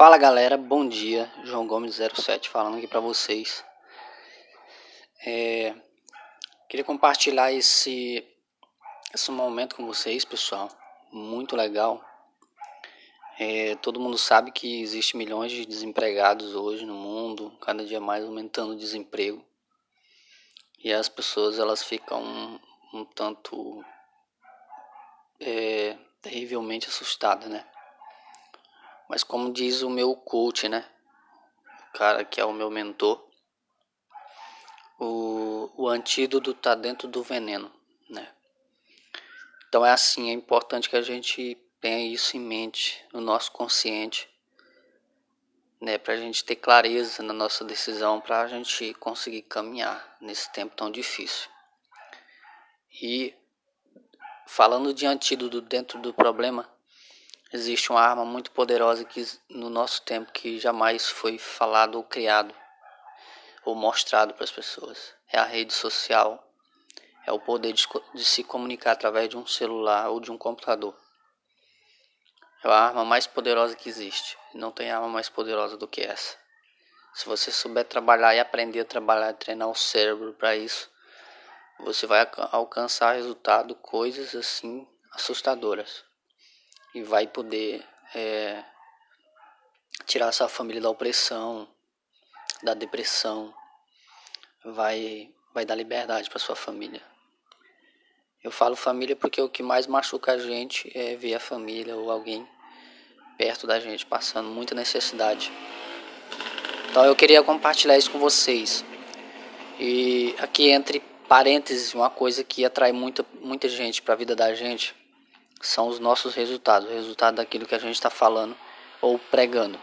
Fala galera, bom dia. João Gomes 07 falando aqui para vocês. É, queria compartilhar esse esse momento com vocês, pessoal. Muito legal. É, todo mundo sabe que existe milhões de desempregados hoje no mundo, cada dia mais aumentando o desemprego. E as pessoas elas ficam um, um tanto é, terrivelmente assustadas, né? Mas como diz o meu coach, né? O cara que é o meu mentor, o, o antídoto tá dentro do veneno, né? Então é assim, é importante que a gente tenha isso em mente, no nosso consciente, né? Pra gente ter clareza na nossa decisão, pra gente conseguir caminhar nesse tempo tão difícil. E falando de antídoto dentro do problema, Existe uma arma muito poderosa que no nosso tempo que jamais foi falado ou criado ou mostrado para as pessoas. É a rede social. É o poder de, de se comunicar através de um celular ou de um computador. É a arma mais poderosa que existe. Não tem arma mais poderosa do que essa. Se você souber trabalhar e aprender a trabalhar, treinar o cérebro para isso, você vai alcançar resultado, coisas assim assustadoras e vai poder é, tirar sua família da opressão, da depressão, vai, vai dar liberdade para sua família. Eu falo família porque o que mais machuca a gente é ver a família ou alguém perto da gente passando muita necessidade. Então eu queria compartilhar isso com vocês. E aqui entre parênteses, uma coisa que atrai muita, muita gente para a vida da gente são os nossos resultados, o resultado daquilo que a gente está falando ou pregando.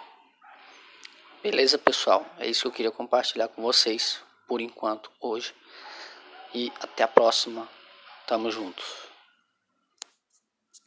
Beleza, pessoal? É isso que eu queria compartilhar com vocês por enquanto hoje. E até a próxima. Tamo juntos.